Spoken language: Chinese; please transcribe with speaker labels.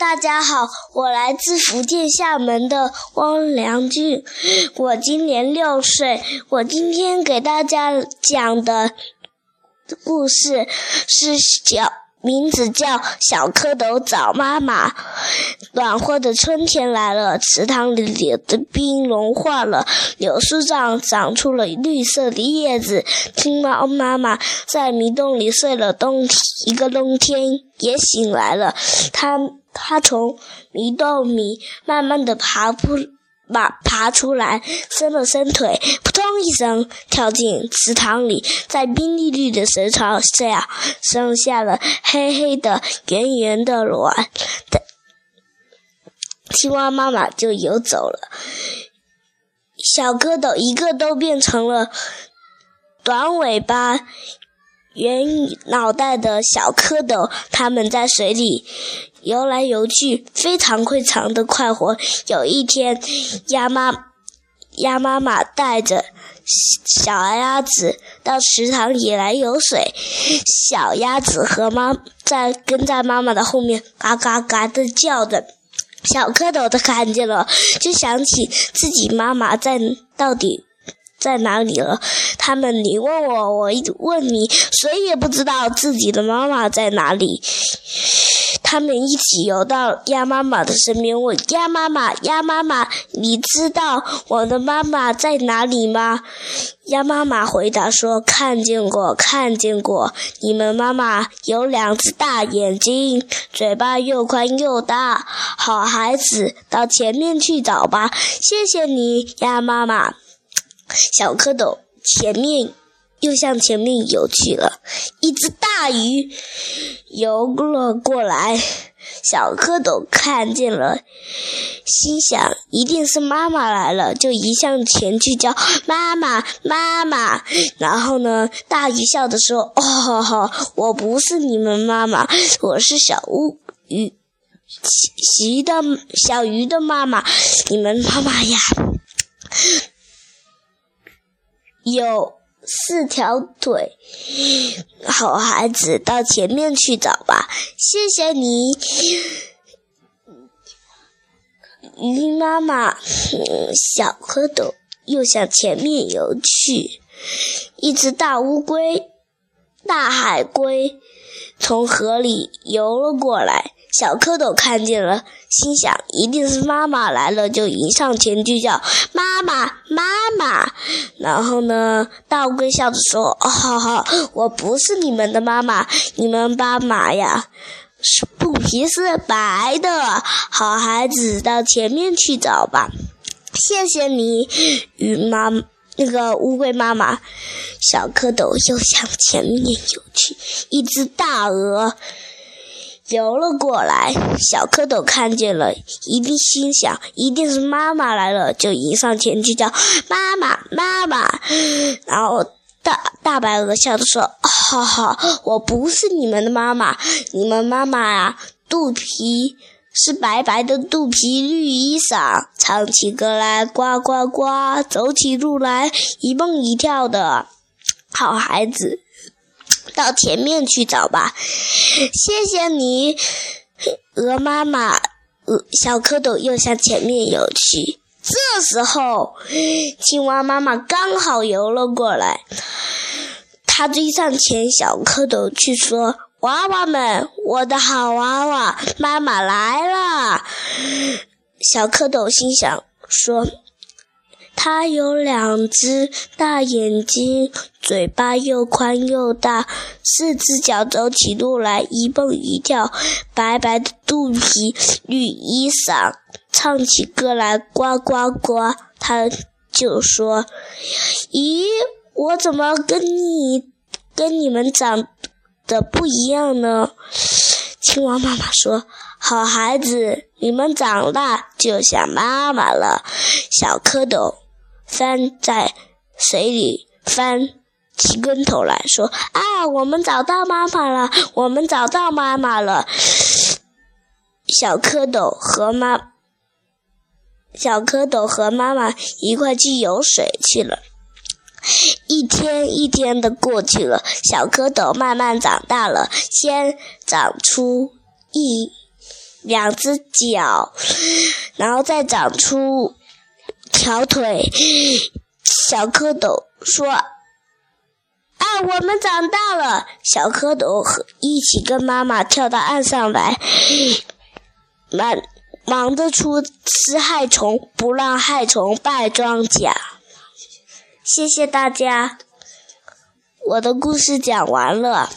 Speaker 1: 大家好，我来自福建厦门的汪良俊，我今年六岁。我今天给大家讲的故事是小。名字叫小蝌蚪找妈妈。暖和的春天来了，池塘里的冰融化了，柳树上长出了绿色的叶子。青蛙妈妈在迷洞里睡了冬一个冬天，也醒来了。它它从迷洞里慢慢的爬出。爬爬出来，伸了伸腿，扑通一声跳进池塘里，在冰绿绿的水草下生下了黑黑的、圆圆的卵。青蛙妈妈就游走了，小蝌蚪一个都变成了短尾巴。圆脑袋的小蝌蚪，它们在水里游来游去，非常非常的快活。有一天，鸭妈鸭妈妈带着小鸭子到池塘里来游水，小鸭子和妈在跟在妈妈的后面，嘎嘎嘎的叫着。小蝌蚪都看见了，就想起自己妈妈在到底。在哪里了？他们，你问我，我问你，谁也不知道自己的妈妈在哪里。他们一起游到鸭妈妈的身边，问鸭妈妈：“鸭妈妈，你知道我的妈妈在哪里吗？”鸭妈妈回答说：“看见过，看见过。你们妈妈有两只大眼睛，嘴巴又宽又大。好孩子，到前面去找吧。谢谢你，鸭妈妈。”小蝌蚪前面又向前面游去了，一只大鱼游了过来，小蝌蚪看见了，心想一定是妈妈来了，就移向前去叫妈妈妈妈。然后呢，大鱼笑着说：“哦，我不是你们妈妈，我是小乌鱼鱼的小鱼的妈妈，你们妈妈呀。”有四条腿，好孩子，到前面去找吧。谢谢你，鱼妈妈。小蝌蚪又向前面游去。一只大乌龟、大海龟从河里游了过来。小蝌蚪看见了，心想一定是妈妈来了，就迎上前去叫妈妈妈妈。然后呢，大乌龟笑着说：“哦，好好，我不是你们的妈妈，你们妈妈呀，是肚皮是白的。好孩子，到前面去找吧。谢谢你，鱼妈那个乌龟妈妈。小蝌蚪又向前面游去，一只大鹅。”游了过来，小蝌蚪看见了，一定心想一定是妈妈来了，就迎上前去叫妈妈妈妈。然后大大白鹅笑着说：“哈哈，我不是你们的妈妈，你们妈妈呀，肚皮是白白的肚皮绿衣裳，唱起歌来呱呱呱，走起路来一蹦一跳的，好孩子。”到前面去找吧，谢谢你，鹅妈妈。鹅小蝌蚪又向前面游去。这时候，青蛙妈妈刚好游了过来，它追上前小蝌蚪去说：“娃娃们，我的好娃娃，妈妈来了。”小蝌蚪心想说。它有两只大眼睛，嘴巴又宽又大，四只脚走起路来一蹦一跳，白白的肚皮，绿衣裳，唱起歌来呱呱呱。它就说：“咦，我怎么跟你跟你们长得不一样呢？”青蛙妈妈说：“好孩子，你们长大就像妈妈了。”小蝌蚪。翻在水里翻起跟头来说：“啊，我们找到妈妈了！我们找到妈妈了！”小蝌蚪和妈小蝌蚪和妈妈一块去游水去了。一天一天的过去了，小蝌蚪慢慢长大了，先长出一两只脚，然后再长出条腿。小蝌蚪说：“啊，我们长大了。”小蝌蚪和一起跟妈妈跳到岸上来，忙忙着出吃害虫，不让害虫败庄稼。谢谢大家，我的故事讲完了。